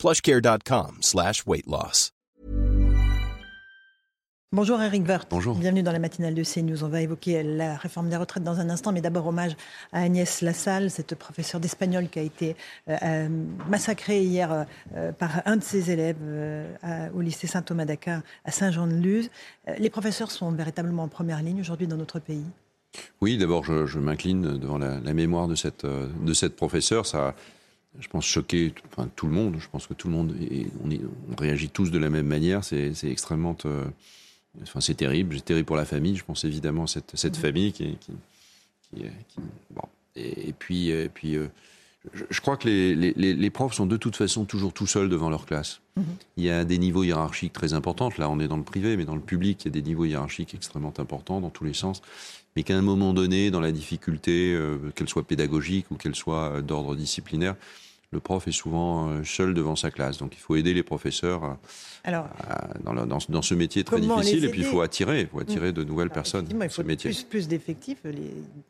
plushcare.com slash weight loss. Bonjour Eric Werth. Bonjour. Bienvenue dans la matinale de CNews. On va évoquer la réforme des retraites dans un instant, mais d'abord hommage à Agnès Lassalle, cette professeure d'espagnol qui a été euh, euh, massacrée hier euh, par un de ses élèves au lycée Saint-Thomas d'Aquin à Saint-Jean-de-Luz. les professeurs sont véritablement en première ligne aujourd'hui dans notre pays. Oui, d'abord, je, m'incline devant la, mémoire de cette, de cette professeure. Ça je pense, choqué enfin, tout le monde. Je pense que tout le monde, on, on, réagit tous de la même manière. C'est extrêmement. enfin, c'est terrible. C'est terrible pour la famille. Je pense évidemment à cette, cette mmh. famille qui. qui, qui, bon. et, puis, et puis euh, je, crois que les, les, les, profs sont de toute façon toujours tout seuls devant leur classe. Mmh. Il y a des niveaux hiérarchiques très importants. Là, on est dans le privé, mais dans le public, il y a des niveaux hiérarchiques extrêmement importants dans tous les sens mais qu'à un moment donné, dans la difficulté, euh, qu'elle soit pédagogique ou qu'elle soit euh, d'ordre disciplinaire, le prof est souvent euh, seul devant sa classe. Donc il faut aider les professeurs Alors, dans, dans, ce métier très difficile. Et puis il faut attirer, faut attirer de nouvelles personnes. Il faut métier. plus, plus d'effectifs.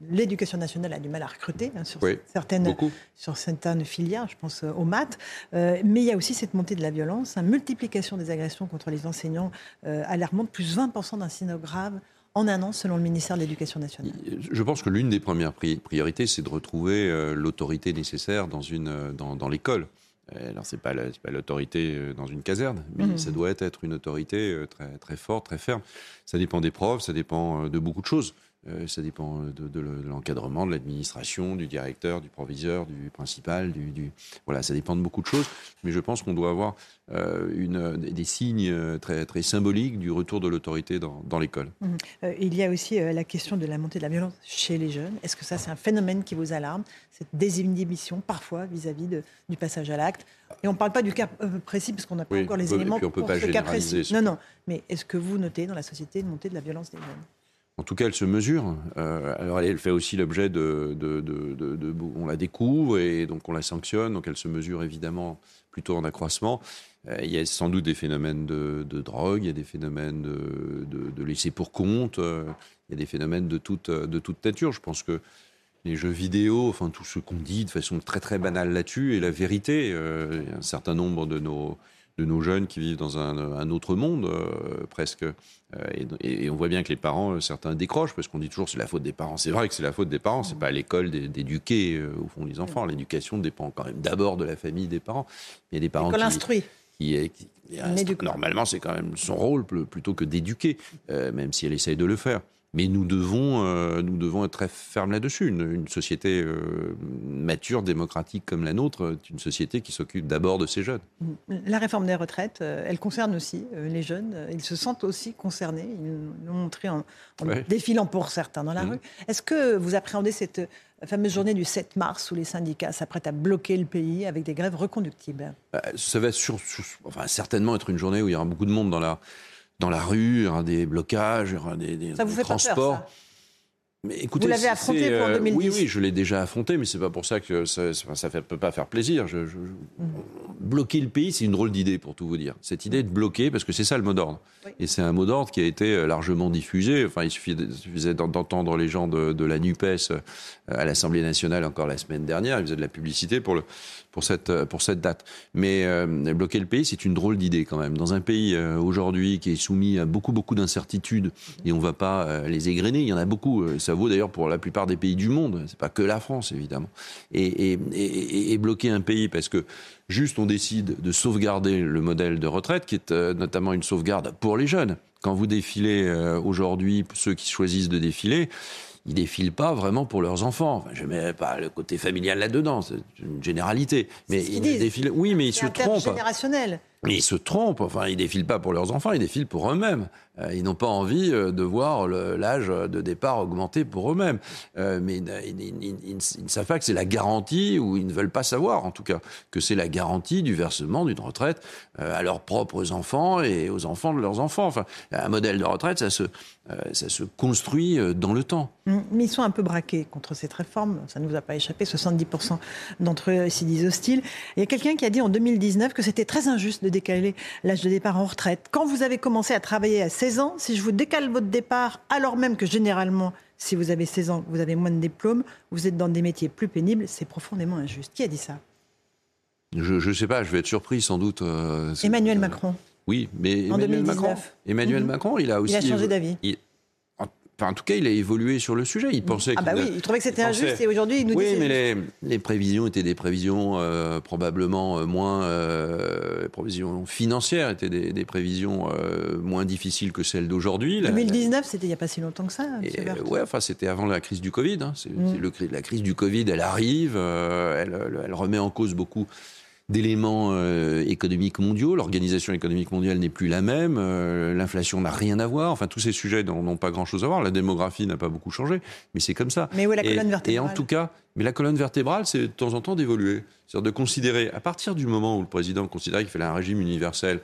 L'éducation nationale a du mal à recruter hein, sur, certaines, sur certaines filières, je pense aux maths. mais il y a aussi cette montée de la violence, une multiplication des agressions contre les enseignants alarmante, plus 20% d'incidents graves en un an, selon le ministère de l'Éducation nationale Je pense que l'une des premières priorités, c'est de retrouver euh, l'autorité nécessaire dans, une, euh, dans, dans l'école. Euh, alors, ce n'est pas, l'autorité dans une caserne, mais mmh. ça doit être une autorité très, très forte, très ferme. Ça dépend des profs, ça dépend de beaucoup de choses. Euh, ça dépend de, l'encadrement, de l'administration, du directeur, du proviseur, du principal. Du, Voilà, ça dépend de beaucoup de choses. Mais je pense qu'on doit avoir euh, une, des signes très, très symboliques du retour de l'autorité dans, l'école. Mmh. Euh, il y a aussi la question de la montée de la violence chez les jeunes. Est-ce que ça, c'est un phénomène qui vous alarme Cette désinhibition, parfois, vis-à-vis du passage à l'acte? Et on ne parle pas du cas précis, parce qu'on n'a pas encore les éléments pour peut pas ce cas précis. Non, non. Mais est-ce que vous notez dans la société une montée de la violence des jeunes? En tout cas, elle se mesure. Euh, alors, elle, fait aussi l'objet de, On la découvre et donc on la sanctionne. Donc, elle se mesure évidemment plutôt en accroissement. Euh, il y a sans doute des phénomènes de, drogue, il y a des phénomènes de, laisser pour compte, euh, il y a des phénomènes de toute, de toute nature. Je pense que les jeux vidéo, enfin tout ce qu'on dit de façon très très banale là-dessus est la vérité. un certain nombre de nos de nos jeunes qui vivent dans un, autre monde, euh, presque. Euh, et, on voit bien que les parents, euh, certains décrochent, parce qu'on dit toujours c'est la faute des parents. C'est vrai que c'est la faute des parents, c'est pas à l'école d'éduquer, au fond, les enfants. L'éducation dépend quand même d'abord de la famille des parents. Il y a des parents qui... Qui, qui, normalement, c'est quand même son rôle plutôt que d'éduquer, même si elle essaye de le faire. Mais nous devons, euh, nous devons être très fermes là-dessus. Une, société euh, mature, démocratique comme la nôtre, est une société qui s'occupe d'abord de ses jeunes. La réforme des retraites, euh, elle concerne aussi les jeunes. Ils se sentent aussi concernés. Ils l'ont montré en, défilant pour certains dans la mmh. rue. Est-ce que vous appréhendez cette fameuse journée du 7 mars où les syndicats s'apprêtent à bloquer le pays avec des grèves reconductibles? Bah, Ça va enfin, certainement être une journée où il y aura beaucoup de monde dans la dans la rue, il y aura des blocages, il y aura des, des, ça vous fait transports. Pas peur, ça? Mais écoutez, vous l'avez affronté pour 2010 euh, Oui, oui, je l'ai déjà affronté, mais c'est pas pour ça que ça ne peut pas faire plaisir. Je, Bloquer le pays, c'est une drôle d'idée, pour tout vous dire. Cette idée de bloquer, parce que c'est ça le mot d'ordre. Et c'est un mot d'ordre qui a été euh, largement diffusé. Enfin, il suffisait d'entendre les gens de, la NUPES euh, à l'Assemblée nationale encore la semaine dernière. Ils faisaient de la publicité pour, le, pour, cette, pour cette date. Mais bloquer le pays, c'est une drôle d'idée quand même. Dans un pays aujourd'hui qui est soumis à beaucoup, beaucoup d'incertitudes, et on ne va pas les égrener, il y en a beaucoup. Ça vaut d'ailleurs pour la plupart des pays du monde. C'est pas que la France, évidemment. Et, et, bloquer un pays parce que juste on décide de sauvegarder le modèle de retraite, qui est euh, notamment une sauvegarde pour les jeunes. Quand vous défilez euh, aujourd'hui, ceux qui choisissent de défiler, ils défilent pas vraiment pour leurs enfants. je ne mets pas le côté familial là-dedans, c'est une généralité. Mais ils défilent. Oui, mais ils se trompent. générationnel. Mais ils se trompent, enfin, ils défilent pas pour leurs enfants, ils défilent pour eux-mêmes. Euh, ils n'ont pas envie euh, de voir l'âge de départ augmenter pour eux-mêmes. Euh, mais ils, ne savent pas que c'est la garantie, ou ils ne veulent pas savoir, en tout cas, que c'est la garantie du versement d'une retraite à leurs propres enfants et aux enfants de leurs enfants. Enfin, un modèle de retraite, ça se, construit dans le temps. Mmh, mais ils sont un peu braqués contre cette réforme. Ça ne vous a pas échappé. 70% d'entre eux s'y disent hostiles. Il y a quelqu'un qui a dit en 2019 que c'était très injuste de décaler l'âge de départ en retraite. Quand vous avez commencé à travailler à 16 ans, si je vous décale votre départ, alors même que généralement, si vous avez 16 ans, vous avez moins de diplômes, vous êtes dans des métiers plus pénibles, c'est profondément injuste. Qui a dit ça? Je ne sais pas, je vais être surpris sans doute. Euh, Emmanuel Macron. Oui, mais Emmanuel Macron, Emmanuel mhm. Macron, il a aussi. Il a changé d'avis en tout cas, il a évolué sur le sujet. Il pensait ah bah oui, il trouvait que c'était injuste et aujourd'hui il nous dit. Oui, mais les, prévisions étaient des prévisions euh, probablement euh, moins euh, prévisions financières étaient des, prévisions euh, moins difficiles que celles d'aujourd'hui. 2019, c'était il n'y a pas si longtemps que ça. ouais, enfin c'était avant la crise du Covid. Hein. Mm. la crise du Covid, elle arrive, elle, elle, remet en cause beaucoup d'éléments euh, économiques mondiaux. L'organisation économique mondiale n'est plus la même. Euh, l'inflation n'a rien à voir. Enfin, tous ces sujets n'ont pas grand-chose à voir. La démographie n'a pas beaucoup changé, mais c'est comme ça. Mais où est la colonne vertébrale Et en tout cas, mais la colonne vertébrale, c'est de temps en temps d'évoluer. C'est-à-dire de considérer, à partir du moment où le président considérait qu'il fallait un régime universel,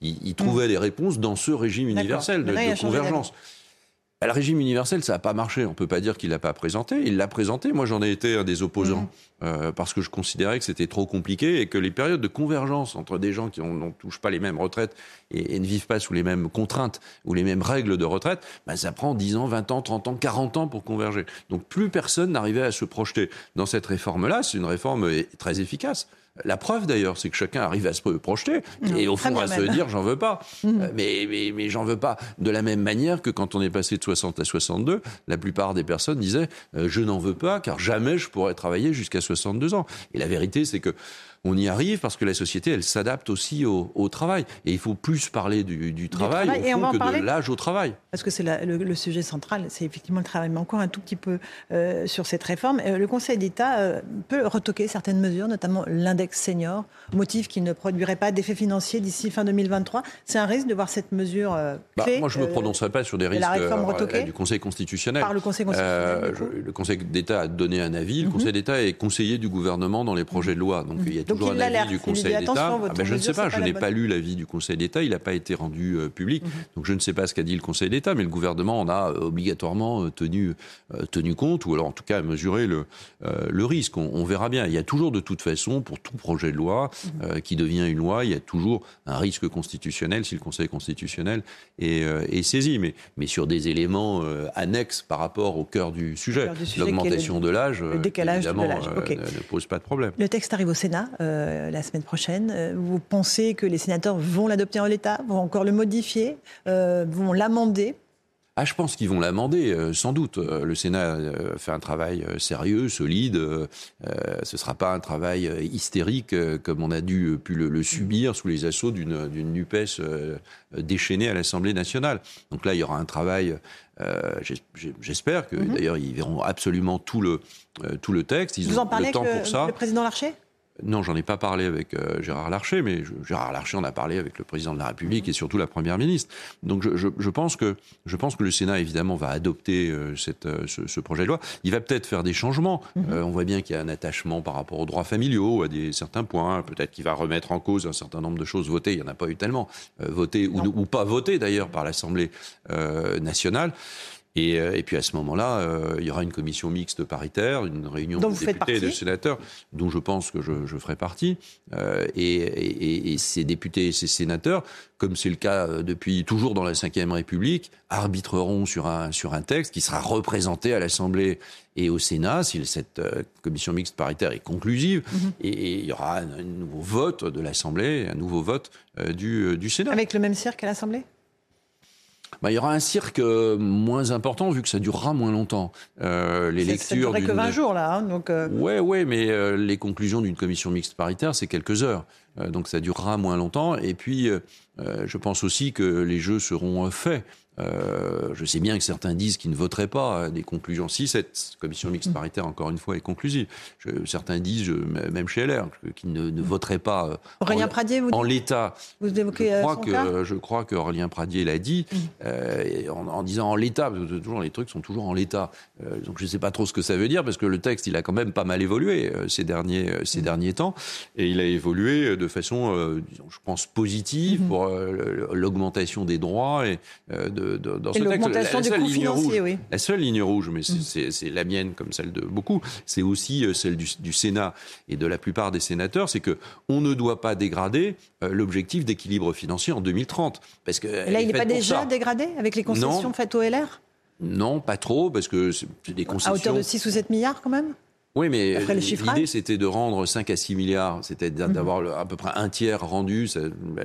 il, trouvait des réponses dans ce régime universel de, de convergence. Bah, le régime universel, ça n'a pas marché. On ne peut pas dire qu'il l'a pas présenté. Il l'a présenté. Moi, j'en ai été un des opposants mmh. euh, parce que je considérais que c'était trop compliqué et que les périodes de convergence entre des gens qui ne touchent pas les mêmes retraites et, ne vivent pas sous les mêmes contraintes ou les mêmes règles de retraite, bah, ça prend 10 ans, 20 ans, 30 ans, 40 ans pour converger. Donc plus personne n'arrivait à se projeter. Dans cette réforme-là, c'est une réforme très efficace. La preuve d'ailleurs, c'est que chacun arrive à se projeter et au fond à se dire j'en veux pas. Mmh. Euh, mais, mais, mais j'en veux pas. De la même manière que quand on est passé de 60 à 62, la plupart des personnes disaient euh, je n'en veux pas car jamais je pourrais travailler jusqu'à 62 ans. Et la vérité, c'est que on y arrive parce que la société, elle s'adapte aussi au, travail. Et il faut plus parler du, travail, que de l'âge au travail. Parce que c'est le, sujet central, c'est effectivement le travail. Mais encore un tout petit peu euh, sur cette réforme. Euh, le Conseil d'État euh, peut retoquer certaines mesures, notamment l'index senior, motif qu'il ne produirait pas d'effet financier d'ici fin 2023. C'est un risque de voir cette mesure bah, Moi, je ne me prononcerai pas sur des risques du Conseil constitutionnel. Par le Conseil constitutionnel. le Conseil d'État a donné un avis. Le mhm. Conseil d'État est conseiller du gouvernement dans les projets de loi. Donc il y a toujours un avis du Conseil d'État. Ah ben, je ne sais pas, je n'ai pas lu l'avis du Conseil d'État, il n'a pas été rendu euh, public, mhm. donc je ne sais pas ce qu'a dit le Conseil d'État, mais le gouvernement en a euh, obligatoirement euh, tenu, compte, ou alors en tout cas mesuré le, le risque. On, verra bien. Il y a toujours de toute façon, pour tout projet de loi mhm. qui devient une loi, il y a toujours un risque constitutionnel si le Conseil constitutionnel est, est saisi, mais, mais sur des éléments annexes par rapport au cœur du sujet. L'augmentation de l'âge, évidemment, ne, pose pas de problème. Le texte arrive au Sénat. Euh, la semaine prochaine. Euh, vous pensez que les sénateurs vont l'adopter en l'état, vont encore le modifier, euh, vont l'amender ah, je pense qu'ils vont l'amender, sans doute. Le Sénat fait un travail sérieux, solide. ce ne sera pas un travail hystérique comme on a dû pu le, subir sous les assauts d'une NUPES déchaînée à l'Assemblée nationale. Donc là, il y aura un travail J'espère que mhm. d'ailleurs ils verront absolument tout le tout le texte. Ils Vous ont en parlez le temps pour ça. Le président Larcher? Non, j'en ai pas parlé avec euh, Gérard Larcher, mais Gérard Larcher en a parlé avec le président de la République et surtout la première ministre. Donc je, pense que je pense que le Sénat évidemment va adopter euh, cette, euh, ce, projet de loi. Il va peut-être faire des changements. Mhm. on voit bien qu'il y a un attachement par rapport aux droits familiaux à des certains points. Peut-être qu'il va remettre en cause un certain nombre de choses votées. Il y en a pas eu tellement votées ou, ou, pas votées d'ailleurs par l'Assemblée nationale. Euh, et, puis à ce moment-là, euh, il y aura une commission mixte paritaire, une réunion de députés et de sénateurs, dont je pense que je, ferai partie. Euh, et, ces députés et ces sénateurs, comme c'est le cas depuis toujours dans la Ve République, arbitreront sur un, sur un texte qui sera représenté à l'Assemblée et au Sénat si cette commission mixte paritaire est conclusive. Mhm. et, il y aura un, nouveau vote de l'Assemblée, un nouveau vote du, du Sénat. Avec le même cirque à l'Assemblée? Bah, il y aura un cirque euh, moins important vu que ça durera moins longtemps. Euh, les lectures. Ça que 20 jours là, hein, donc. Euh... Ouais, ouais, mais euh, les conclusions d'une commission mixte paritaire, c'est quelques heures, donc ça durera moins longtemps. Et puis, je pense aussi que les jeux seront faits. Euh, je sais bien que certains disent qu'ils ne voteraient pas des conclusions. Si cette commission mixte paritaire, encore une fois, est conclusive, certains disent, même chez LR, qu'ils ne, ne voteraient pas Aurélien en, Pradier, vous en l'état. Vous évoquez je crois que je crois qu'Aurélien Pradier l'a dit en, en, disant en l'état, parce que toujours les trucs sont toujours en l'état. donc je ne sais pas trop ce que ça veut dire parce que le texte il a quand même pas mal évolué ces derniers ces derniers temps et il a évolué de façon, je pense positive mm-hmm. pour l'augmentation des droits et de dans ce texte. La, seule ligne rouge, oui. la seule ligne rouge, mais mm. c'est la mienne comme celle de beaucoup, c'est aussi euh, celle du, Sénat et de la plupart des sénateurs, c'est que on ne doit pas dégrader euh, l'objectif d'équilibre financier en 2030, parce que là, il n'est pas déjà dégradé avec les concessions faites au LR. Non, pas trop, parce que c'est des concessions. À hauteur de 6 ou 7 milliards quand même? Oui, mais l'idée, c'était de rendre 5 à 6 milliards, c'était mhm. d'avoir à peu près un tiers rendu.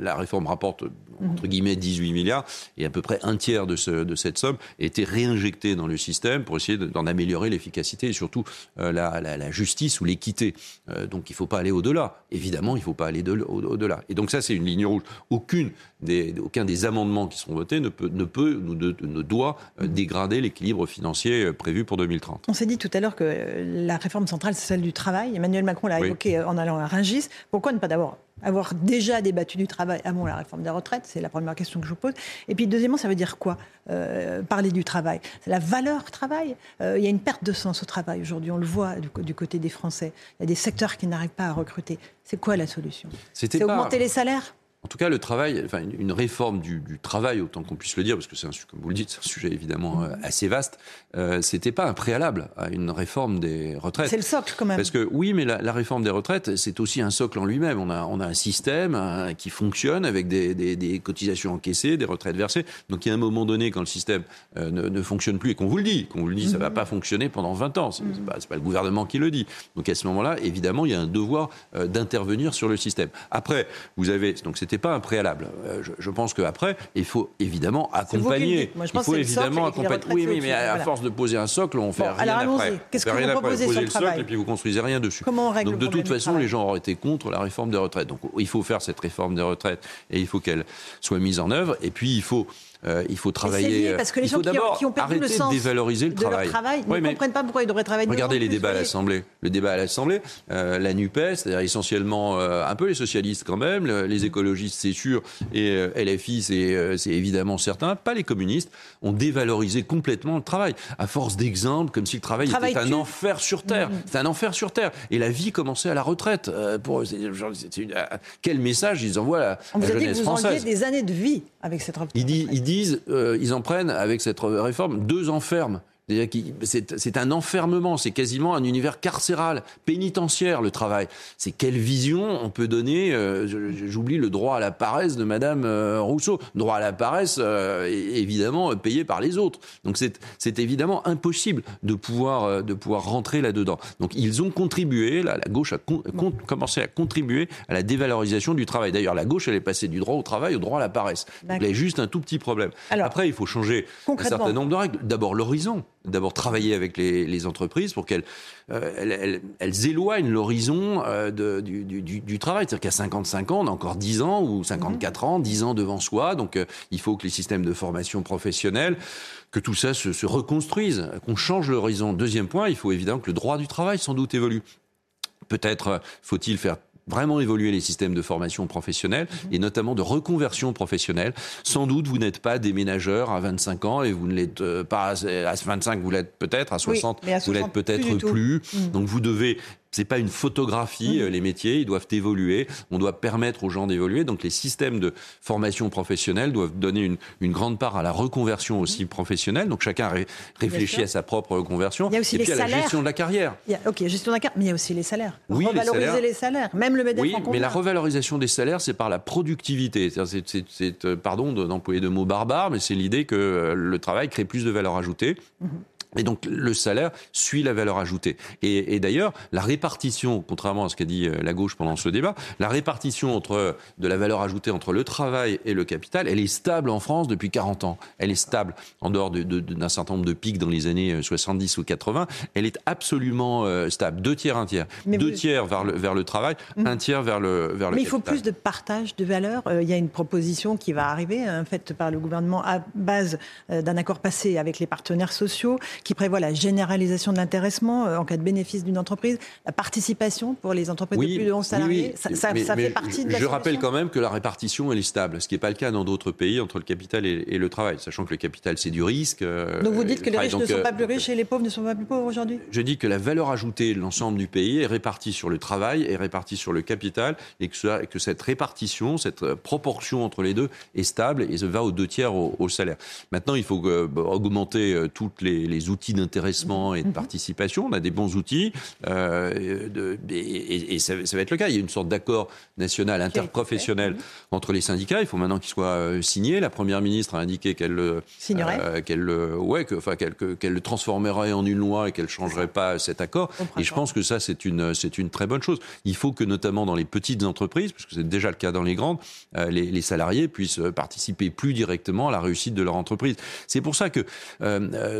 La réforme rapporte, entre mhm. guillemets, 18 milliards, et à peu près un tiers de, ce, de cette somme était réinjecté dans le système pour essayer d'en améliorer l'efficacité et surtout euh, la, la, la, justice ou l'équité. Euh, donc il ne faut pas aller au-delà. Évidemment, il ne faut pas aller au-delà. Et donc ça, c'est une ligne rouge. Aucune des, aucun des amendements qui sont votés ne peut, ne, peut, ne doit euh, mhm. dégrader l'équilibre financier prévu pour 2030. On s'est dit tout à l'heure que la réforme réforme centrale, c'est celle du travail. Emmanuel Macron l'a évoqué en allant à Rungis. Pourquoi ne pas d'abord avoir déjà débattu du travail avant la réforme des retraites? C'est la première question que je vous pose. Et puis, deuxièmement, ça veut dire quoi? Euh, Parler du travail. C'est la valeur travail. Euh, il y a une perte de sens au travail aujourd'hui. On le voit du, côté des Français. Il y a des secteurs qui n'arrivent pas à recruter. C'est quoi la solution? C'est augmenter les salaires? En tout cas, le travail, enfin, une réforme du, travail, autant qu'on puisse le dire, parce que c'est un, comme vous le dites, c'est un sujet évidemment euh, assez vaste. Euh, c'était pas un préalable à une réforme des retraites. C'est le socle quand même. Parce que oui, mais la, réforme des retraites, c'est aussi un socle en lui-même. On a, on a un système qui fonctionne avec des, des, cotisations encaissées, des retraites versées. Donc il y a un moment donné, quand le système euh, ne, ne, fonctionne plus et qu'on vous le dit, qu'on vous le dit, ça va mhm. pas fonctionner pendant 20 ans. C'est n'est pas, pas, le gouvernement qui le dit. Donc à ce moment-là, évidemment, il y a un devoir euh, d'intervenir sur le système. Après, vous avez donc c'était pas un préalable. Euh, je, pense qu'après, il faut évidemment accompagner. Moi, je il faut évidemment accompagner. Oui, oui, mais à, force de poser un socle, on fait bon, rien alors après. Qu'est-ce que vous proposez sur le, socle et puis vous construisez rien dessus. Comment on règle Donc de toute façon, les gens auraient été contre la réforme des retraites. Donc il faut faire cette réforme des retraites et il faut qu'elle soit mise en œuvre. Et puis il faut euh, il faut travailler. parce que les gens qui ont, perdu le sens de dévaloriser le de travail. Leur travail ne comprennent pas pourquoi ils devraient travailler. Regardez les débats à l'Assemblée. Le débat à l'Assemblée, euh, la Nupes, c'est-à-dire essentiellement euh, un peu les socialistes quand même, les écologistes c'est sûr, et LFI c'est évidemment certain, pas les communistes, ont dévalorisé complètement le travail à force d'exemples, comme si le travail, était un enfer sur terre. Mm. C'est un enfer sur terre. Et la vie commençait à la retraite. pour quel message ils envoient à la, On vous a dit que vous des années de vie avec cette retraite. il dit euh, ils en prennent avec cette réforme deux enfermes. C'est un enfermement, c'est quasiment un univers carcéral, pénitentiaire le travail. C'est quelle vision on peut donner euh, J'oublie le droit à la paresse de Madame euh, Rousseau. Droit à la paresse, euh, évidemment payé par les autres. Donc c'est évidemment impossible de pouvoir de pouvoir rentrer là-dedans. Donc ils ont contribué, la, la gauche a commencé à contribuer à la dévalorisation du travail. D'ailleurs, la gauche elle est passée du droit au travail au droit à la paresse. Donc il y a juste un tout petit problème. Après, il faut changer un certain nombre de règles. D'abord l'horizon d'abord travailler avec les, entreprises pour qu'elles euh, elles, éloignent l'horizon euh, du, travail. C'est-à-dire qu'à 55 ans, on a encore 10 ans ou 54 ans, 10 ans devant soi. Donc euh, il faut que les systèmes de formation professionnelle, que tout ça se, se reconstruise, qu'on change l'horizon. Deuxième point, il faut évidemment que le droit du travail sans doute évolue. Peut-être faut-il faire vraiment évoluer les systèmes de formation professionnelle mhm. et notamment de reconversion professionnelle. Sans doute, vous n'êtes pas déménageur à 25 ans et vous ne l'êtes euh, pas à 25, vous l'êtes peut-être, à 60, vous l'êtes peut-être plus. Mhm. Donc vous devez c'est pas une photographie, euh, les métiers, ils doivent évoluer. On doit permettre aux gens d'évoluer. Donc les systèmes de formation professionnelle doivent donner une, une grande part à la reconversion aussi professionnelle. Donc chacun réfléchit à sa propre reconversion. Il y a aussi et puis à la gestion de la carrière. Il y a, ok, gestion de la carrière, mais il y a aussi les salaires. Oui, Revaloriser les salaires. Même le MEDEF Oui, mais la revalorisation des salaires, c'est par la productivité. C'est, euh, pardon d'employer de mots barbares, mais c'est l'idée que euh, le travail crée plus de valeur ajoutée. Mhm Et donc le salaire suit la valeur ajoutée. Et, et d'ailleurs, la répartition, contrairement à ce qu'a dit euh, la gauche pendant ce débat, la répartition entre de la valeur ajoutée entre le travail et le capital, elle est stable en France depuis 40 ans. Elle est stable en dehors d'un de, de, certain nombre de pics dans les années 70 euh, ou 80. Elle est absolument euh, stable. Deux tiers, un tiers. Mais Deux tiers vers le, vers le travail, mmh. un tiers vers le vers le. Mais il faut plus de partage de valeur. il y a une proposition qui va arriver, hein, faite par le gouvernement à base d'un accord passé avec les partenaires sociaux qui prévoit la généralisation de l'intéressement euh, en cas de bénéfice d'une entreprise, la participation pour les entreprises de plus de 11 salariés. ça, fait partie de la Je rappelle quand même que la répartition, elle est stable, ce qui n'est pas le cas dans d'autres pays entre le capital et, le travail, sachant que le capital, c'est du risque. Euh, donc vous dites que les riches ne sont pas plus riches et les pauvres ne sont pas plus pauvres aujourd'hui? Je dis que la valeur ajoutée de l'ensemble du pays est répartie sur le travail, est répartie sur le capital, et que, que cette répartition, cette euh, proportion entre les deux est stable et se va aux deux tiers au, salaire. Maintenant, il faut augmenter tous les, les outils d'intérêt d'intéressement et de mhm. participation. On a des bons outils euh, de, et, ça, va être le cas. Il y a une sorte d'accord national interprofessionnel entre les syndicats. Il faut maintenant qu'il soit euh, signé. La première ministre a indiqué qu'elle le euh, qu'elle ouais, que, enfin, qu'elle qu'elle le transformerait en une loi et qu'elle changerait pas cet accord. Et je pense que ça c'est une c'est une très bonne chose. Il faut que notamment dans les petites entreprises, puisque c'est déjà le cas dans les grandes, les, les, salariés puissent participer plus directement à la réussite de leur entreprise. C'est pour ça que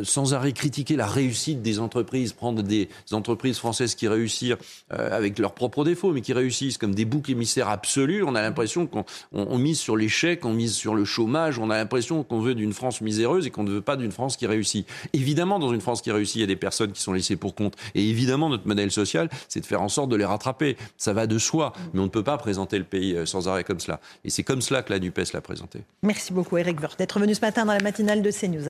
sans arrêt critiquer la réussite des entreprises, prendre des entreprises françaises qui réussissent euh, avec leurs propres défauts, mais qui réussissent comme des boucs émissaires absolus. On a l'impression qu'on mise sur l'échec, on mise sur le chômage, on a l'impression qu'on veut d'une France miséreuse et qu'on ne veut pas d'une France qui réussit. Évidemment, dans une France qui réussit, il y a des personnes qui sont laissées pour compte. Et évidemment, notre modèle social, c'est de faire en sorte de les rattraper. Ça va de soi, mais on ne peut pas présenter le pays euh, sans arrêt comme cela. Et c'est comme cela que la NUPES l'a présenté. Merci beaucoup, Eric Woerth, d'être venu ce matin dans la matinale de CNews.